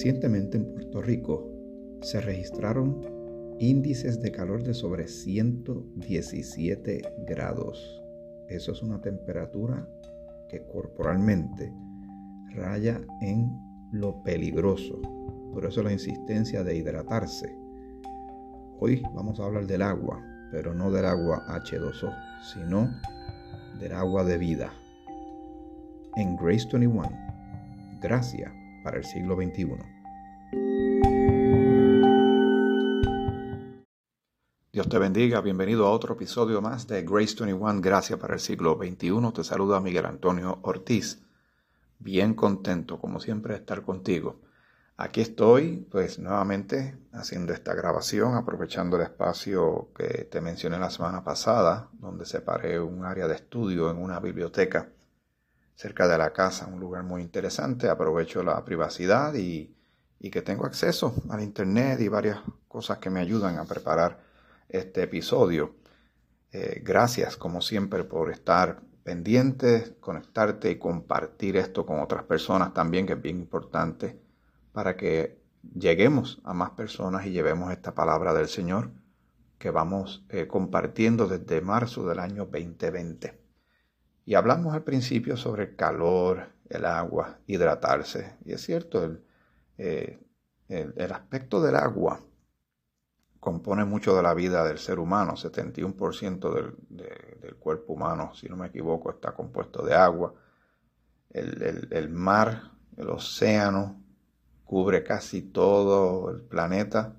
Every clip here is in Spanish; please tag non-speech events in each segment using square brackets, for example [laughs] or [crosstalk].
Recientemente en Puerto Rico se registraron índices de calor de sobre 117 grados. Eso es una temperatura que corporalmente raya en lo peligroso. Por eso la insistencia de hidratarse. Hoy vamos a hablar del agua, pero no del agua H2O, sino del agua de vida. En Grace 21, gracia para el siglo XXI. Dios te bendiga, bienvenido a otro episodio más de Grace 21, Gracia para el siglo XXI. Te saluda Miguel Antonio Ortiz. Bien contento, como siempre, de estar contigo. Aquí estoy, pues nuevamente haciendo esta grabación, aprovechando el espacio que te mencioné la semana pasada, donde separé un área de estudio en una biblioteca cerca de la casa, un lugar muy interesante. Aprovecho la privacidad y, que tengo acceso al Internet y varias cosas que me ayudan a preparar este episodio. Eh, gracias, como siempre, por estar pendiente, conectarte y compartir esto con otras personas también, que es bien importante para que lleguemos a más personas y llevemos esta palabra del Señor que vamos eh, compartiendo desde marzo del año 2020. Y hablamos al principio sobre el calor, el agua, hidratarse. Y es cierto, eh, el, aspecto del agua compone mucho de la vida del ser humano. 71% del, del, cuerpo humano, si no me equivoco, está compuesto de agua. El, el mar, el océano, cubre casi todo el planeta.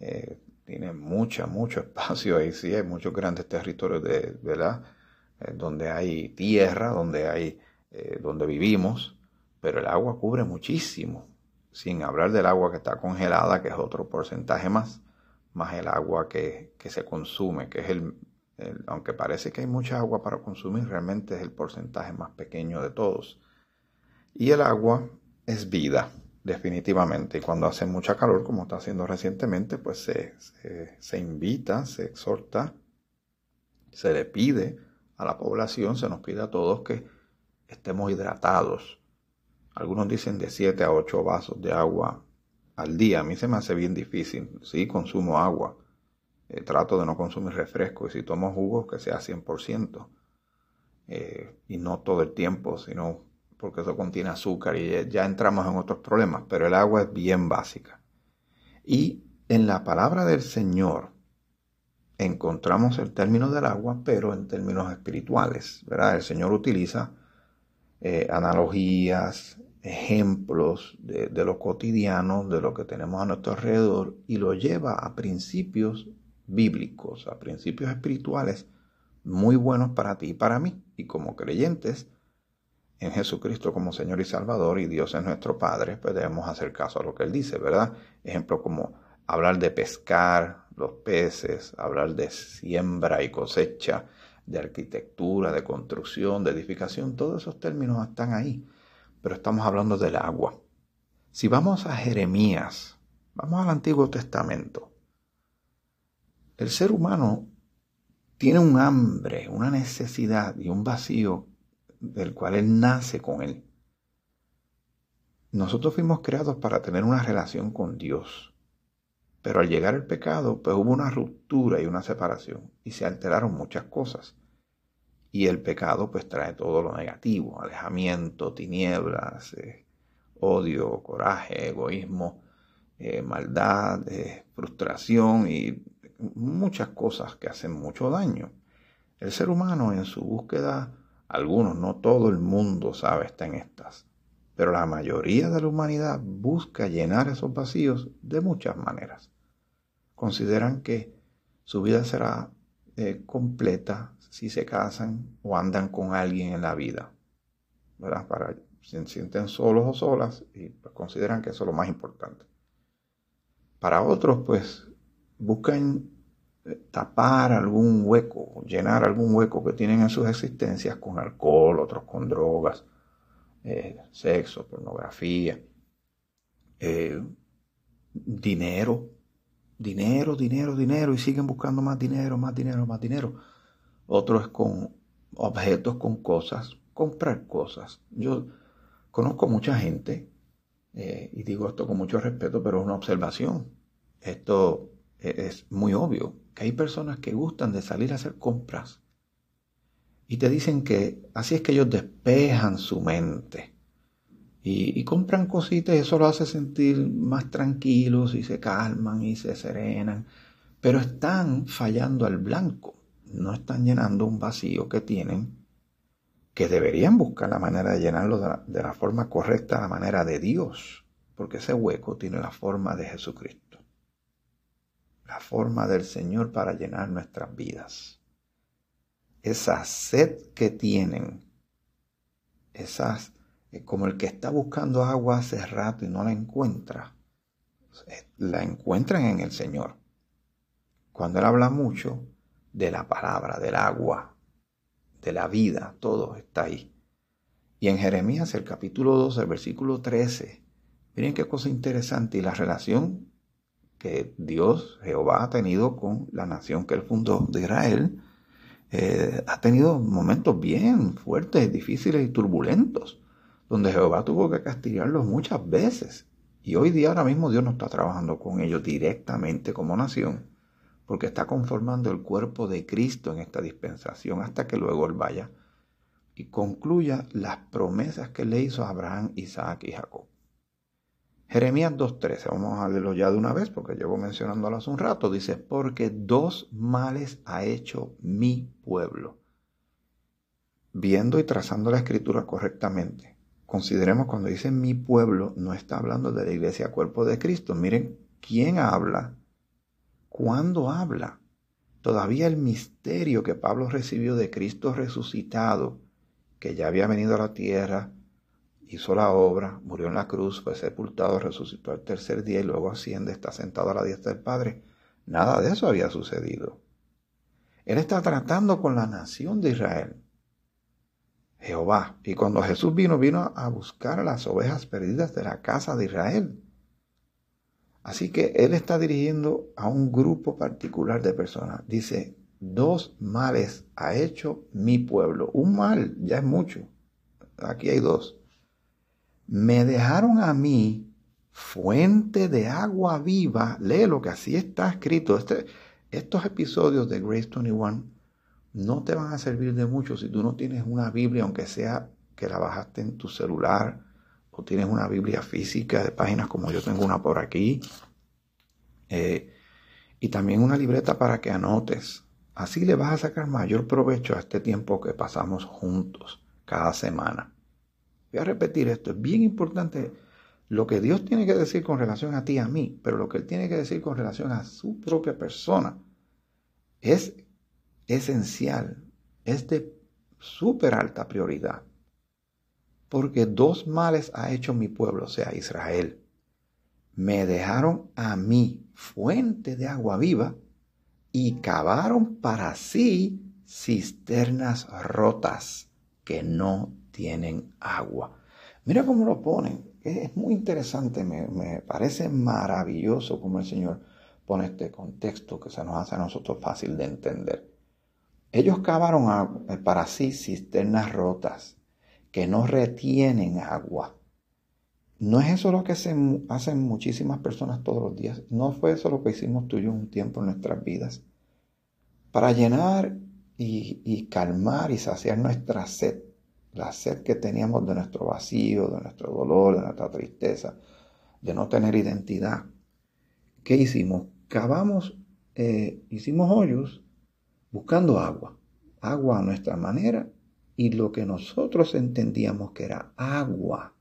Eh, tiene mucho, mucho [laughs] espacio ahí, sí, hay muchos grandes territorios de, ¿verdad? Eh, donde hay tierra, donde hay, eh, donde vivimos, pero el agua cubre muchísimo, sin hablar del agua que está congelada, que es otro porcentaje más, más el agua que, se consume, que es el, aunque parece que hay mucha agua para consumir, realmente es el porcentaje más pequeño de todos. Y el agua es vida definitivamente. Y cuando hace mucha calor, como está haciendo recientemente, pues se, se, invita, se exhorta, se le pide a la población, se nos pide a todos que estemos hidratados. Algunos dicen de 7 a 8 vasos de agua al día. A mí se me hace bien difícil. Sí, consumo agua. Eh, trato de no consumir refresco. Y si tomo jugo, que sea 100%. Eh, y no todo el tiempo, sino porque eso contiene azúcar y ya entramos en otros problemas, pero el agua es bien básica. Y en la palabra del Señor encontramos el término del agua, pero en términos espirituales, ¿verdad? El Señor utiliza eh, analogías, ejemplos de, de, lo cotidiano, de lo que tenemos a nuestro alrededor, y lo lleva a principios bíblicos, a principios espirituales muy buenos para ti y para mí. Y como creyentes, en Jesucristo como Señor y Salvador y Dios es nuestro Padre, pues debemos hacer caso a lo que Él dice, ¿verdad? Ejemplo como hablar de pescar, los peces, hablar de siembra y cosecha, de arquitectura, de construcción, de edificación, todos esos términos están ahí, pero estamos hablando del agua. Si vamos a Jeremías, vamos al Antiguo Testamento, el ser humano tiene un hambre, una necesidad y un vacío del cual Él nace con Él. Nosotros fuimos creados para tener una relación con Dios, pero al llegar el pecado, pues hubo una ruptura y una separación y se alteraron muchas cosas. Y el pecado pues trae todo lo negativo, alejamiento, tinieblas, eh, odio, coraje, egoísmo, eh, maldad, eh, frustración y muchas cosas que hacen mucho daño. El ser humano en su búsqueda algunos, no todo el mundo sabe estar en estas, pero la mayoría de la humanidad busca llenar esos vacíos de muchas maneras. Consideran que su vida será eh, completa si se casan o andan con alguien en la vida, ¿verdad? Para se sienten solos o solas y pues, consideran que eso es lo más importante. Para otros, pues, buscan tapar algún hueco, llenar algún hueco que tienen en sus existencias con alcohol, otros con drogas, eh, sexo, pornografía, eh, dinero, dinero, dinero, dinero, y siguen buscando más dinero, más dinero, más dinero. Otros con objetos, con cosas, comprar cosas. Yo conozco mucha gente eh, y digo esto con mucho respeto, pero es una observación. Esto es muy obvio, que hay personas que gustan de salir a hacer compras y te dicen que así es que ellos despejan su mente y, compran cositas eso lo hace sentir más tranquilos y se calman y se serenan, pero están fallando al blanco, no están llenando un vacío que tienen que deberían buscar la manera de llenarlo de la, forma correcta, la manera de Dios, porque ese hueco tiene la forma de Jesucristo, la forma del Señor para llenar nuestras vidas. Esa sed que tienen, esas, como el que está buscando agua hace rato y no la encuentra, eh, la encuentran en el Señor. Cuando Él habla mucho de la palabra, del agua, de la vida, todo está ahí. Y en Jeremías, el capítulo 12, el versículo 13, miren qué cosa interesante y la relación que Dios, Jehová, ha tenido con la nación que él fundó de Israel, eh, ha tenido momentos bien fuertes, difíciles y turbulentos, donde Jehová tuvo que castigarlos muchas veces. Y hoy día ahora mismo Dios no está trabajando con ellos directamente como nación, porque está conformando el cuerpo de Cristo en esta dispensación hasta que luego Él vaya y concluya las promesas que le hizo a Abraham, Isaac y Jacob. Jeremías 2.13, vamos a leerlo ya de una vez porque llevo mencionándolo hace un rato, dice, porque dos males ha hecho mi pueblo. Viendo y trazando la escritura correctamente, consideremos cuando dice mi pueblo, no está hablando de la iglesia cuerpo de Cristo. Miren, ¿quién habla cuando habla. Todavía el misterio que Pablo recibió de Cristo resucitado, que ya había venido a la tierra, hizo la obra, murió en la cruz, fue sepultado, resucitó al tercer día y luego asciende, está sentado a la diestra del Padre. Nada de eso había sucedido. Él está tratando con la nación de Israel. Jehová. Y cuando Jesús vino, vino a buscar a las ovejas perdidas de la casa de Israel. Así que él está dirigiendo a un grupo particular de personas. Dice, dos males ha hecho mi pueblo. Un mal ya es mucho. Aquí hay dos. Me dejaron a mí fuente de agua viva. Lee lo que así está escrito. Este, estos episodios de Grace 21 no te van a servir de mucho si tú no tienes una Biblia, aunque sea que la bajaste en tu celular o tienes una Biblia física de páginas como yo tengo una por aquí, eh, y también una libreta para que anotes. Así le vas a sacar mayor provecho a este tiempo que pasamos juntos cada semana. Voy a repetir esto, es bien importante lo que Dios tiene que decir con relación a ti a mí, pero lo que Él tiene que decir con relación a su propia persona es esencial, es de súper alta prioridad porque dos males ha hecho mi pueblo, o sea, Israel. Me dejaron a mí fuente de agua viva y cavaron para sí cisternas rotas que no tienen agua. Mira cómo lo ponen. Es muy interesante, me, me parece maravilloso cómo el Señor pone este contexto que se nos hace a nosotros fácil de entender. Ellos cavaron para sí cisternas rotas que no retienen agua. ¿No es eso lo que hacen muchísimas personas todos los días? ¿No fue eso lo que hicimos tú y yo un tiempo en nuestras vidas? Para llenar y, calmar y saciar nuestra sed, la sed que teníamos de nuestro vacío, de nuestro dolor, de nuestra tristeza, de no tener identidad. ¿Qué hicimos? Cavamos, eh, hicimos hoyos buscando agua, agua a nuestra manera y lo que nosotros entendíamos que era agua,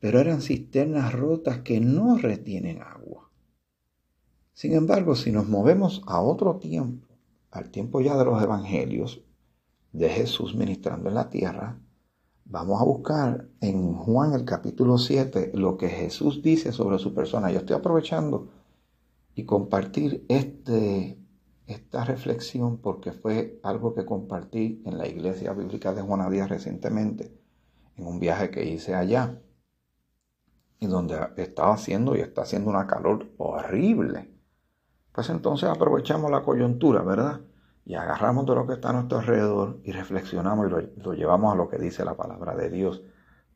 pero eran cisternas rotas que no retienen agua. Sin embargo, si nos movemos a otro tiempo, al tiempo ya de los evangelios, de Jesús ministrando en la tierra, vamos a buscar en Juan el capítulo 7 lo que Jesús dice sobre su persona. Yo estoy aprovechando y compartir este esta reflexión porque fue algo que compartí en la iglesia bíblica de Juana Díaz recientemente, en un viaje que hice allá, y donde estaba haciendo y está haciendo una calor horrible. Pues entonces aprovechamos la coyuntura, ¿verdad? Y agarramos de lo que está a nuestro alrededor y reflexionamos y lo, lo llevamos a lo que dice la palabra de Dios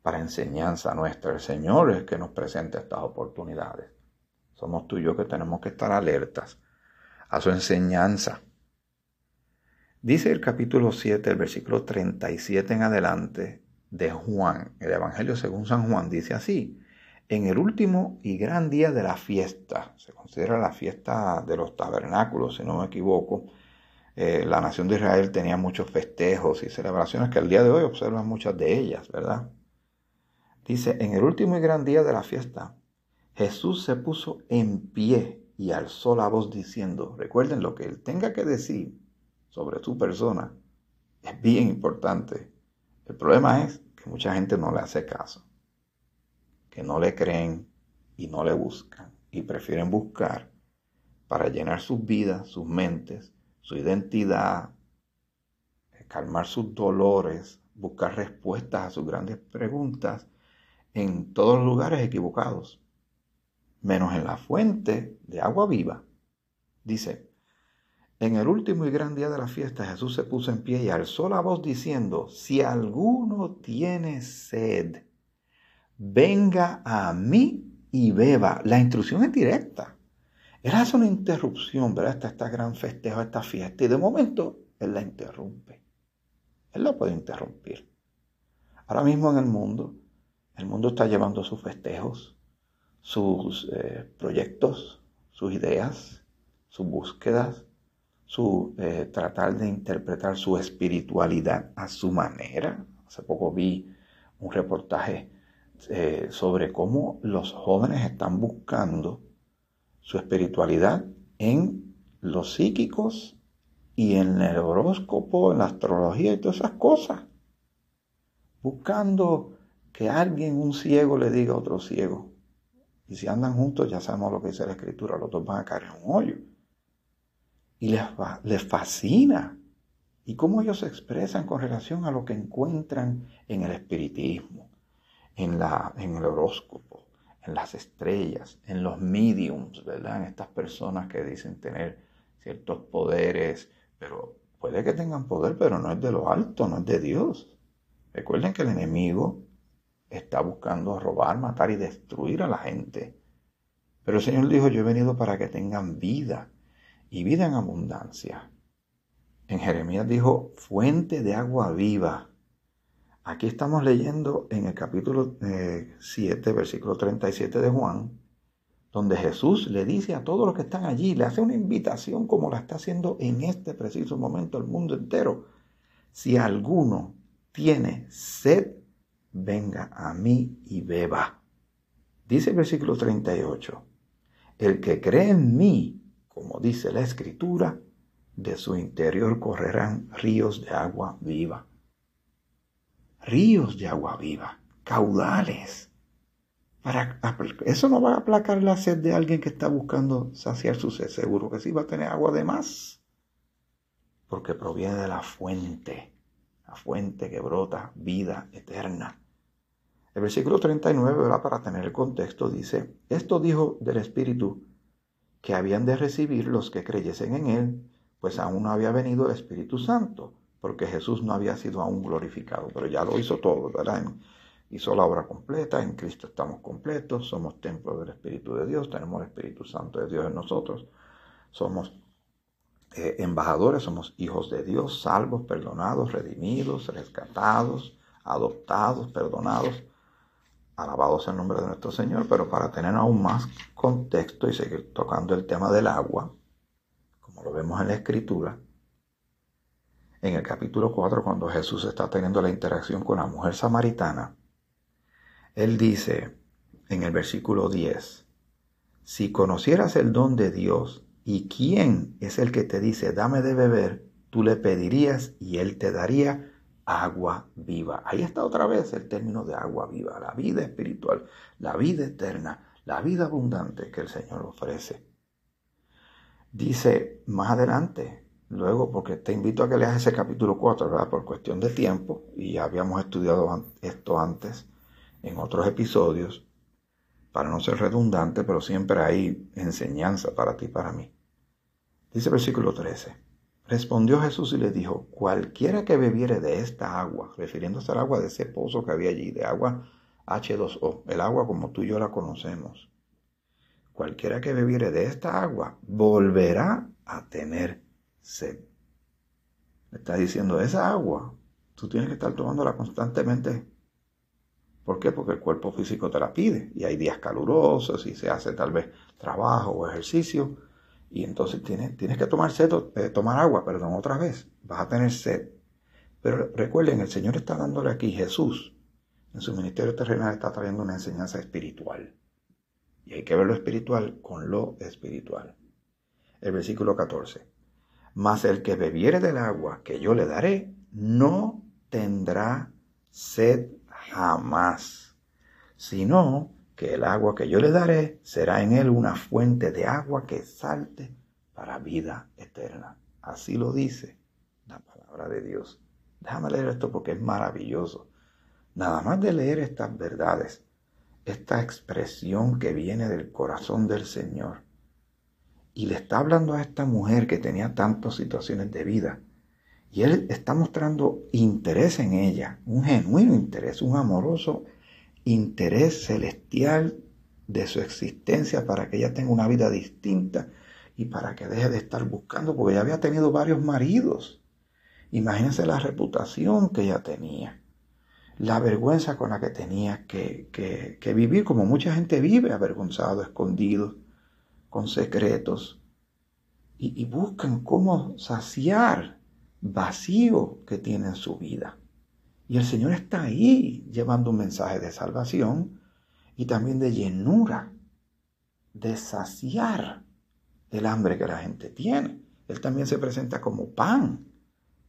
para enseñanza nuestra. El Señor es que nos presenta estas oportunidades. Somos tú y yo que tenemos que estar alertas a su enseñanza. Dice el capítulo 7, el versículo 37 en adelante de Juan, el Evangelio según San Juan, dice así, en el último y gran día de la fiesta, se considera la fiesta de los tabernáculos, si no me equivoco, eh, la nación de Israel tenía muchos festejos y celebraciones que al día de hoy observan muchas de ellas, ¿verdad? Dice, en el último y gran día de la fiesta, Jesús se puso en pie y alzó la voz diciendo, recuerden lo que él tenga que decir sobre su persona, es bien importante. El problema es que mucha gente no le hace caso, que no le creen y no le buscan y prefieren buscar para llenar sus vidas, sus mentes, su identidad, calmar sus dolores, buscar respuestas a sus grandes preguntas en todos los lugares equivocados, menos en la fuente de agua viva. Dice, en el último y gran día de la fiesta Jesús se puso en pie y alzó la voz diciendo, si alguno tiene sed, venga a mí y beba. La instrucción es directa. Hace una interrupción, ¿verdad? Está este gran festejo, esta fiesta, y de momento Él la interrumpe. Él la puede interrumpir. Ahora mismo en el mundo el mundo está llevando sus festejos, sus eh, proyectos, sus ideas, sus búsquedas, su eh, tratar de interpretar su espiritualidad a su manera. Hace poco vi un reportaje eh, sobre cómo los jóvenes están buscando su espiritualidad en los psíquicos y en el horóscopo, en la astrología y todas esas cosas. Buscando que alguien, un ciego, le diga a otro ciego. Y si andan juntos, ya sabemos lo que dice la escritura, los dos van a caer en un hoyo. Y les, les fascina. Y cómo ellos se expresan con relación a lo que encuentran en el espiritismo, en, la, en el horóscopo, en las estrellas, en los mediums, ¿verdad? En estas personas que dicen tener ciertos poderes, pero puede que tengan poder, pero no es de lo alto, no es de Dios. Recuerden que el enemigo está buscando robar, matar y destruir a la gente. Pero el Señor dijo, yo he venido para que tengan vida y vida en abundancia. En Jeremías dijo, fuente de agua viva. Aquí estamos leyendo en el capítulo 7, eh, versículo 37 de Juan, donde Jesús le dice a todos los que están allí, le hace una invitación como la está haciendo en este preciso momento el mundo entero. Si alguno tiene sed, venga a mí y beba. Dice el versículo 38, el que cree en mí, como dice la escritura, de su interior correrán ríos de agua viva. Ríos de agua viva, caudales. Para, eso no va a aplacar la sed de alguien que está buscando saciar su sed. Seguro que sí va a tener agua de más. Porque proviene de la fuente, la fuente que brota vida eterna. El versículo 39, para tener el contexto, dice, esto dijo del Espíritu que habían de recibir los que creyesen en Él, pues aún no había venido el Espíritu Santo, porque Jesús no había sido aún glorificado, pero ya lo hizo todo, ¿verdad? Hizo la obra completa, en Cristo estamos completos, somos templo del Espíritu de Dios, tenemos el Espíritu Santo de Dios en nosotros, somos eh, embajadores, somos hijos de Dios, salvos, perdonados, redimidos, rescatados, adoptados, perdonados Alabado sea el nombre de nuestro Señor, pero para tener aún más contexto y seguir tocando el tema del agua, como lo vemos en la escritura, en el capítulo 4, cuando Jesús está teniendo la interacción con la mujer samaritana, él dice en el versículo 10, si conocieras el don de Dios y quién es el que te dice, dame de beber, tú le pedirías y él te daría agua viva. Ahí está otra vez el término de agua viva, la vida espiritual, la vida eterna, la vida abundante que el Señor ofrece. Dice más adelante, luego, porque te invito a que leas ese capítulo 4, ¿verdad? Por cuestión de tiempo, y ya habíamos estudiado esto antes en otros episodios, para no ser redundante, pero siempre hay enseñanza para ti y para mí. Dice versículo 13. Respondió Jesús y le dijo, cualquiera que bebiere de esta agua, refiriéndose al agua de ese pozo que había allí, de agua H2O, el agua como tú y yo la conocemos, cualquiera que bebiere de esta agua volverá a tener sed. Le está diciendo, esa agua, tú tienes que estar tomándola constantemente. ¿Por qué? Porque el cuerpo físico te la pide y hay días calurosos y se hace tal vez trabajo o ejercicio y entonces tienes, tienes que tomar, sed, eh, tomar agua, perdón, otra vez. Vas a tener sed. Pero recuerden, el Señor está dándole aquí, Jesús, en su ministerio terrenal está trayendo una enseñanza espiritual. Y hay que ver lo espiritual con lo espiritual. El versículo 14. Mas el que bebiere del agua que yo le daré, no tendrá sed jamás, sino que el agua que yo le daré será en él una fuente de agua que salte para vida eterna. Así lo dice la palabra de Dios. Déjame leer esto porque es maravilloso. Nada más de leer estas verdades, esta expresión que viene del corazón del Señor, y le está hablando a esta mujer que tenía tantas situaciones de vida, y Él está mostrando interés en ella, un genuino interés, un amoroso interés celestial de su existencia para que ella tenga una vida distinta y para que deje de estar buscando, porque ella había tenido varios maridos. Imagínense la reputación que ella tenía, la vergüenza con la que tenía que, que, vivir, como mucha gente vive, avergonzado, escondido, con secretos, y, y buscan cómo saciar vacío que tiene en su vida. Y el Señor está ahí llevando un mensaje de salvación y también de llenura, de saciar el hambre que la gente tiene. Él también se presenta como pan,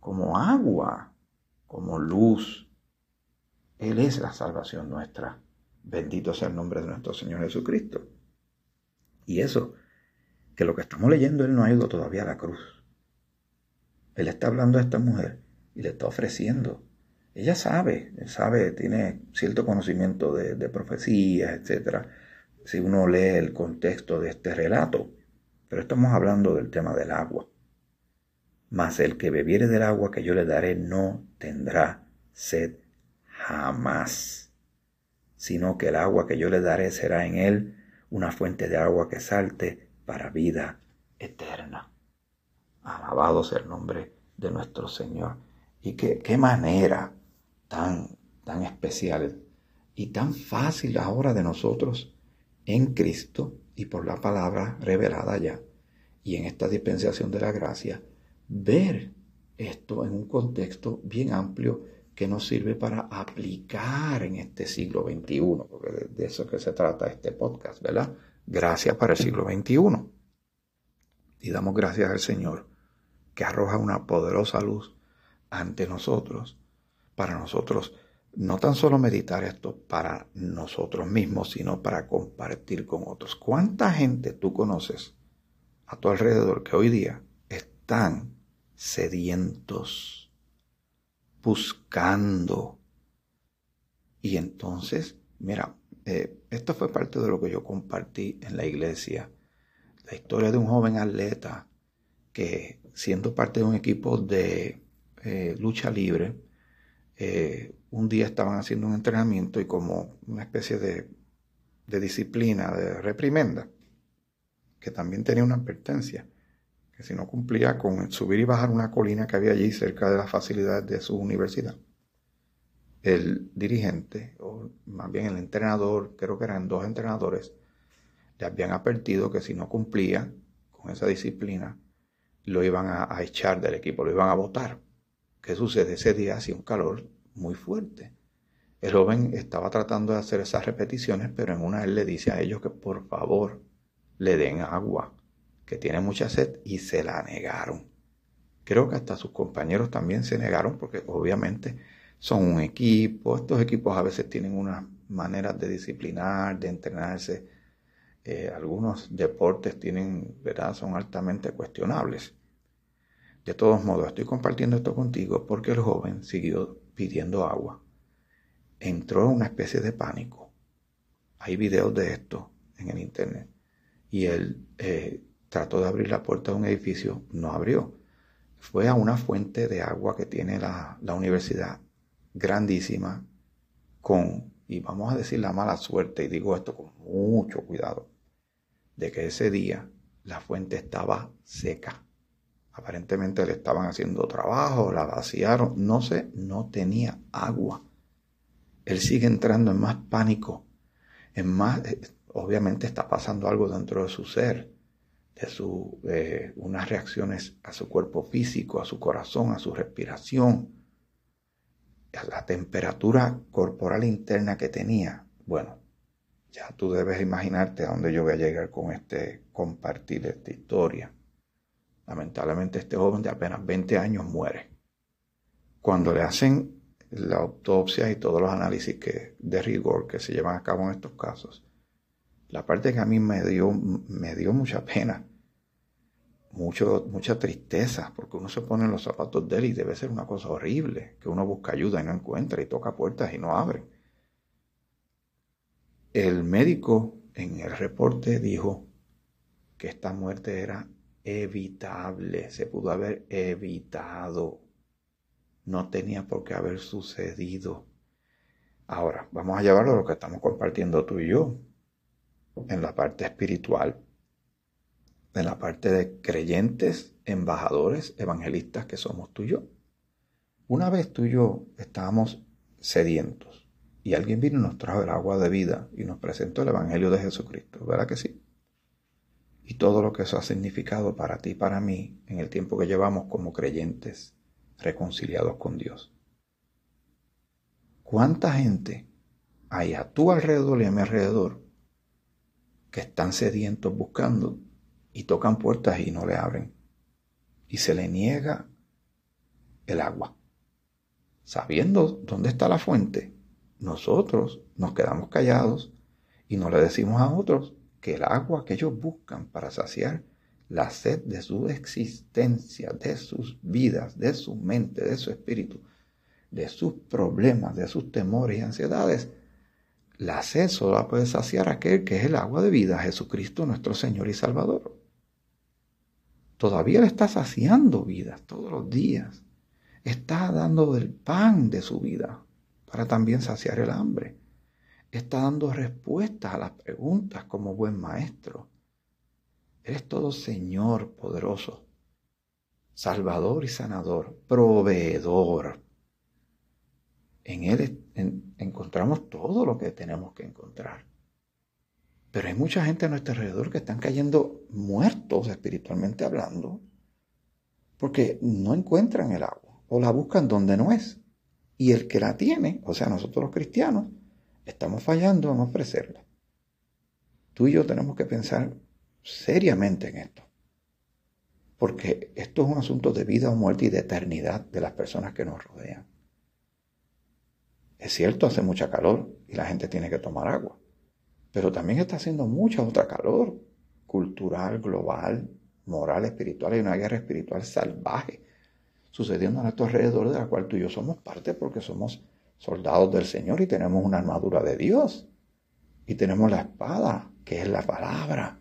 como agua, como luz. Él es la salvación nuestra. Bendito sea el nombre de nuestro Señor Jesucristo. Y eso, que lo que estamos leyendo, Él no ha ido todavía a la cruz. Él está hablando a esta mujer y le está ofreciendo ella sabe, sabe, tiene cierto conocimiento de, profecías, etc. Si uno lee el contexto de este relato, pero estamos hablando del tema del agua. Mas el que bebiere del agua que yo le daré no tendrá sed jamás, sino que el agua que yo le daré será en él una fuente de agua que salte para vida eterna. Alabado sea el nombre de nuestro Señor. Y qué, qué manera tan, tan especiales y tan fácil ahora de nosotros en Cristo y por la palabra revelada ya y en esta dispensación de la gracia, ver esto en un contexto bien amplio que nos sirve para aplicar en este siglo XXI, porque de eso que se trata este podcast, ¿verdad? Gracias para el siglo XXI. Y damos gracias al Señor que arroja una poderosa luz ante nosotros para nosotros no tan solo meditar esto para nosotros mismos, sino para compartir con otros. ¿Cuánta gente tú conoces a tu alrededor que hoy día están sedientos, buscando? Y entonces, mira, eh, esto fue parte de lo que yo compartí en la iglesia. La historia de un joven atleta que siendo parte de un equipo de eh, lucha libre, eh, un día estaban haciendo un entrenamiento y como una especie de, disciplina, de reprimenda, que también tenía una advertencia, que si no cumplía con subir y bajar una colina que había allí cerca de las facilidades de su universidad, el dirigente, o más bien el entrenador, creo que eran dos entrenadores, le habían advertido que si no cumplía con esa disciplina, lo iban a, a echar del equipo, lo iban a votar. ¿Qué sucede? Ese día hacía un calor muy fuerte. El joven estaba tratando de hacer esas repeticiones, pero en una él le dice a ellos que por favor le den agua, que tiene mucha sed, y se la negaron. Creo que hasta sus compañeros también se negaron porque obviamente son un equipo. Estos equipos a veces tienen unas maneras de disciplinar, de entrenarse. Eh, algunos deportes tienen, ¿verdad? Son altamente cuestionables. De todos modos, estoy compartiendo esto contigo porque el joven siguió pidiendo agua. Entró en una especie de pánico. Hay videos de esto en el internet. Y él eh, trató de abrir la puerta de un edificio, no abrió. fue a una fuente de agua que tiene la, la universidad, grandísima, con, y vamos a decir la mala suerte, y digo esto con mucho cuidado, de que ese día la fuente estaba seca. Aparentemente le estaban haciendo trabajo, la vaciaron, no sé, no tenía agua. Él sigue entrando en más pánico, en más, eh, obviamente está pasando algo dentro de su ser, de eh, unas reacciones a su cuerpo físico, a su corazón, a su respiración, a la temperatura corporal interna que tenía. Bueno, ya tú debes imaginarte a dónde yo voy a llegar con este compartir esta historia. Lamentablemente este joven de apenas 20 años muere. Cuando le hacen la autopsia y todos los análisis que, de rigor que se llevan a cabo en estos casos, la parte que a mí me dio, me dio mucha pena, mucho, mucha tristeza, porque uno se pone en los zapatos de él y debe ser una cosa horrible, que uno busca ayuda y no encuentra y toca puertas y no abre. El médico en el reporte dijo que esta muerte era evitable, se pudo haber evitado, no tenía por qué haber sucedido. Ahora, vamos a llevarlo a lo que estamos compartiendo tú y yo, en la parte espiritual, en la parte de creyentes, embajadores, evangelistas que somos tú y yo. Una vez tú y yo estábamos sedientos y alguien vino y nos trajo el agua de vida y nos presentó el Evangelio de Jesucristo, ¿verdad que sí? Y todo lo que eso ha significado para ti y para mí en el tiempo que llevamos como creyentes reconciliados con Dios. ¿Cuánta gente hay a tu alrededor y a mi alrededor que están sedientos buscando y tocan puertas y no le abren? Y se le niega el agua. Sabiendo dónde está la fuente, nosotros nos quedamos callados y no le decimos a otros que el agua que ellos buscan para saciar la sed de su existencia, de sus vidas, de su mente, de su espíritu, de sus problemas, de sus temores y ansiedades, la sed solo la puede saciar aquel que es el agua de vida, Jesucristo nuestro Señor y Salvador. Todavía le está saciando vidas todos los días. Está dando el pan de su vida para también saciar el hambre está dando respuestas a las preguntas como buen maestro. Eres todo Señor poderoso, Salvador y sanador, proveedor. En Él encontramos todo lo que tenemos que encontrar. Pero hay mucha gente a nuestro alrededor que están cayendo muertos espiritualmente hablando porque no encuentran el agua o la buscan donde no es. Y el que la tiene, o sea, nosotros los cristianos, estamos fallando en ofrecerla. Tú y yo tenemos que pensar seriamente en esto. Porque esto es un asunto de vida o muerte y de eternidad de las personas que nos rodean. Es cierto, hace mucha calor y la gente tiene que tomar agua. Pero también está haciendo mucha otra calor, cultural, global, moral, espiritual. Hay una guerra espiritual salvaje sucediendo a nuestro alrededor de la cual tú y yo somos parte porque somos soldados del Señor y tenemos una armadura de Dios. Y tenemos la espada, que es la palabra.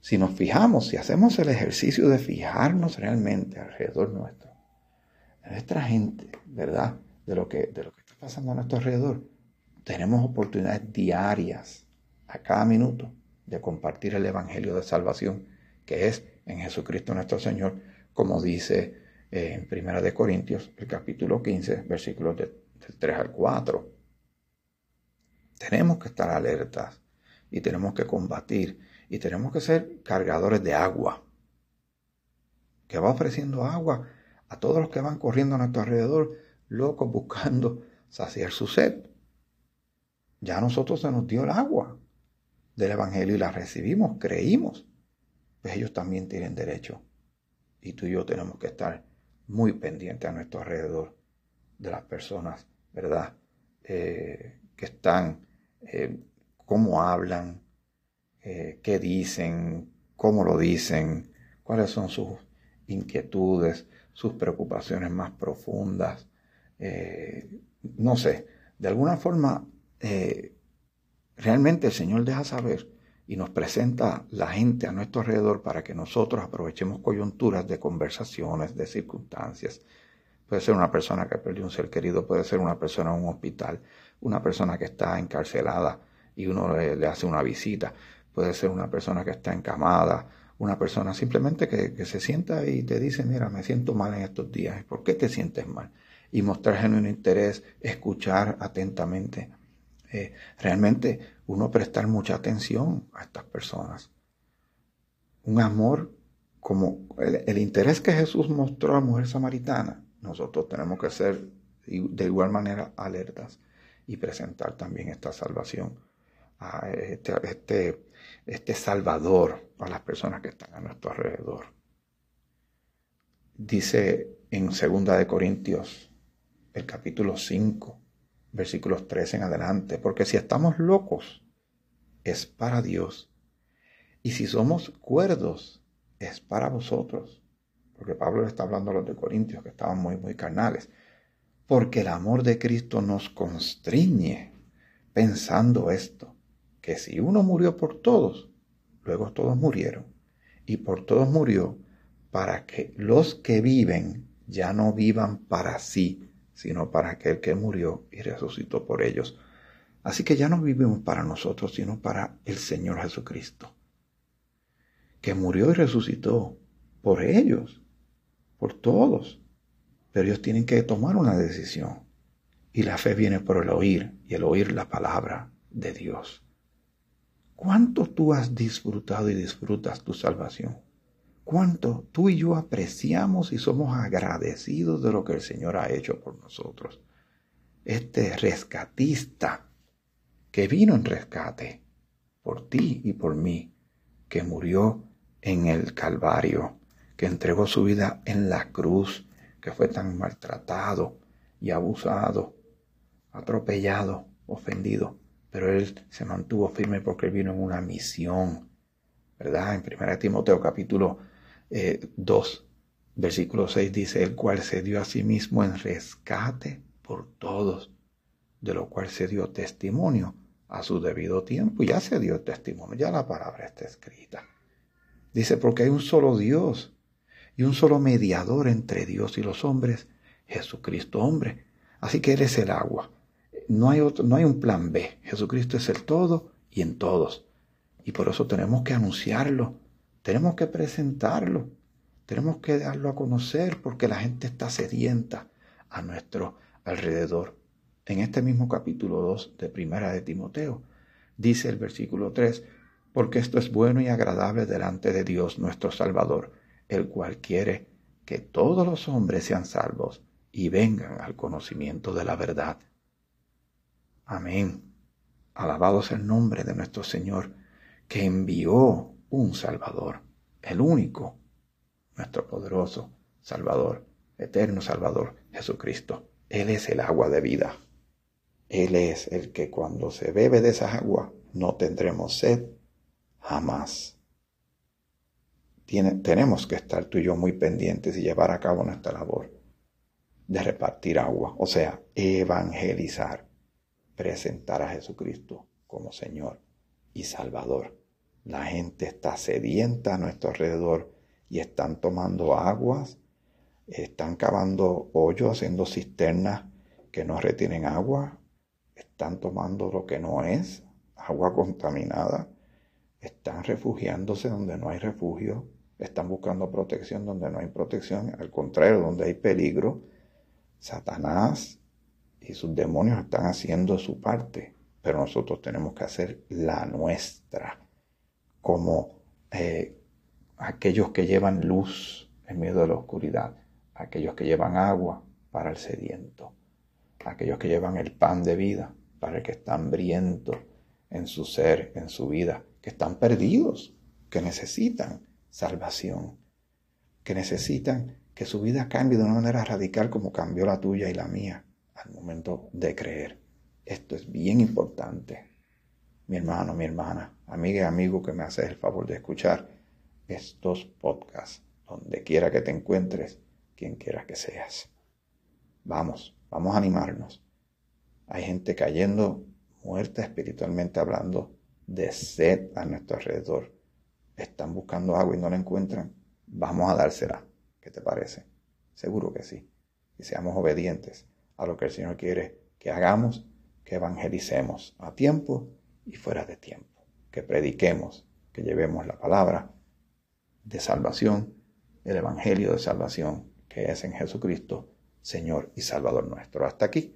Si nos fijamos, si hacemos el ejercicio de fijarnos realmente alrededor nuestro, en nuestra gente, ¿verdad? De lo que, de lo que está pasando a nuestro alrededor, tenemos oportunidades diarias, a cada minuto, de compartir el Evangelio de salvación, que es en Jesucristo nuestro Señor, como dice en Primera de Corintios, el capítulo 15, versículos del 3 al 4. Tenemos que estar alertas y tenemos que combatir y tenemos que ser cargadores de agua, que va ofreciendo agua a todos los que van corriendo a nuestro alrededor, locos buscando saciar su sed. Ya a nosotros se nos dio el agua del Evangelio y la recibimos, creímos. Pues ellos también tienen derecho. Y tú y yo tenemos que estar muy pendiente a nuestro alrededor de las personas, ¿verdad? Eh, que están, eh, cómo hablan, eh, qué dicen, cómo lo dicen, cuáles son sus inquietudes, sus preocupaciones más profundas. no sé, de alguna forma, realmente el Señor deja saber y nos presenta la gente a nuestro alrededor para que nosotros aprovechemos coyunturas de conversaciones, de circunstancias. Puede ser una persona que perdió un ser querido, puede ser una persona en un hospital, una persona que está encarcelada y uno le, hace una visita, puede ser una persona que está encamada, una persona simplemente que, se sienta y te dice, mira, me siento mal en estos días, ¿por qué te sientes mal? Y mostrar genuino interés, escuchar atentamente. Realmente uno prestar mucha atención a estas personas. Un amor como el, interés que Jesús mostró a la mujer samaritana, nosotros tenemos que ser de igual manera alertas y presentar también esta salvación este, este, este Salvador a las personas que están a nuestro alrededor. Dice en 2 de Corintios, el capítulo 5, versículos 13 en adelante, porque si estamos locos, es para Dios. Y si somos cuerdos, es para vosotros. Porque Pablo le está hablando a los de Corintios, que estaban muy, muy carnales. Porque el amor de Cristo nos constriñe pensando esto, que si uno murió por todos, luego todos murieron. Y por todos murió para que los que viven ya no vivan para sí, sino para aquel que murió y resucitó por ellos. Así que ya no vivimos para nosotros, sino para el Señor Jesucristo, que murió y resucitó por ellos, por todos. Pero ellos tienen que tomar una decisión. Y la fe viene por el oír, y el oír la palabra de Dios. ¿Cuánto tú has disfrutado y disfrutas tu salvación? Cuánto tú y yo apreciamos y somos agradecidos de lo que el Señor ha hecho por nosotros. Este rescatista que vino en rescate por ti y por mí, que murió en el Calvario, que entregó su vida en la cruz, que fue tan maltratado y abusado, atropellado, ofendido, pero él se mantuvo firme porque él vino en una misión, ¿verdad? En 1 Timoteo capítulo 2, eh, versículo 6 dice, el cual se dio a sí mismo en rescate por todos, de lo cual se dio testimonio a su debido tiempo. Ya se dio testimonio, ya la palabra está escrita. Dice, porque hay un solo Dios y un solo mediador entre Dios y los hombres, Jesucristo hombre. Así que Él es el agua. No hay, otro, no hay un plan B. Jesucristo es el todo y en todos. Y por eso tenemos que anunciarlo tenemos que presentarlo, tenemos que darlo a conocer porque la gente está sedienta a nuestro alrededor. En este mismo capítulo 2 de Primera de Timoteo, dice el versículo 3, porque esto es bueno y agradable delante de Dios nuestro Salvador, el cual quiere que todos los hombres sean salvos y vengan al conocimiento de la verdad. Amén. Alabado sea el nombre de nuestro Señor, que envió un Salvador, el único, nuestro poderoso Salvador, eterno Salvador, Jesucristo. Él es el agua de vida. Él es el que cuando se bebe de esa agua no tendremos sed jamás. tenemos que estar tú y yo muy pendientes y llevar a cabo nuestra labor de repartir agua, o sea, evangelizar, presentar a Jesucristo como Señor y Salvador. La gente está sedienta a nuestro alrededor y están tomando aguas, están cavando hoyos, haciendo cisternas que no retienen agua, están tomando lo que no es, agua contaminada, están refugiándose donde no hay refugio, están buscando protección donde no hay protección, al contrario, donde hay peligro. Satanás y sus demonios están haciendo su parte, pero nosotros tenemos que hacer la nuestra como eh, aquellos que llevan luz en medio de la oscuridad, aquellos que llevan agua para el sediento, aquellos que llevan el pan de vida para el que está hambriento en su ser, en su vida, que están perdidos, que necesitan salvación, que necesitan que su vida cambie de una manera radical como cambió la tuya y la mía al momento de creer. Esto es bien importante mi hermano, mi hermana, amiga y amigo que me haces el favor de escuchar estos podcasts, donde quiera que te encuentres, quien quiera que seas. Vamos, vamos a animarnos. Hay gente cayendo muerta espiritualmente hablando de sed a nuestro alrededor, están buscando agua y no la encuentran, vamos a dársela. ¿Qué te parece? Seguro que sí. Y seamos obedientes a lo que el Señor quiere que hagamos, que evangelicemos a tiempo y fuera de tiempo, que prediquemos, que llevemos la palabra de salvación, el Evangelio de salvación que es en Jesucristo, Señor y Salvador nuestro. Hasta aquí,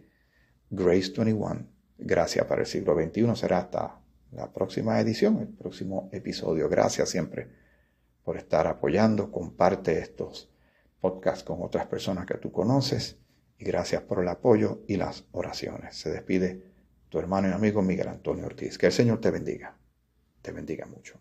Grace 21, gracias para el siglo XXI, será hasta la próxima edición, el próximo episodio. Gracias siempre por estar apoyando, comparte estos podcasts con otras personas que tú conoces y gracias por el apoyo y las oraciones. Se despide tu hermano y amigo Miguel Antonio Ortiz. Que el Señor te bendiga, te bendiga mucho.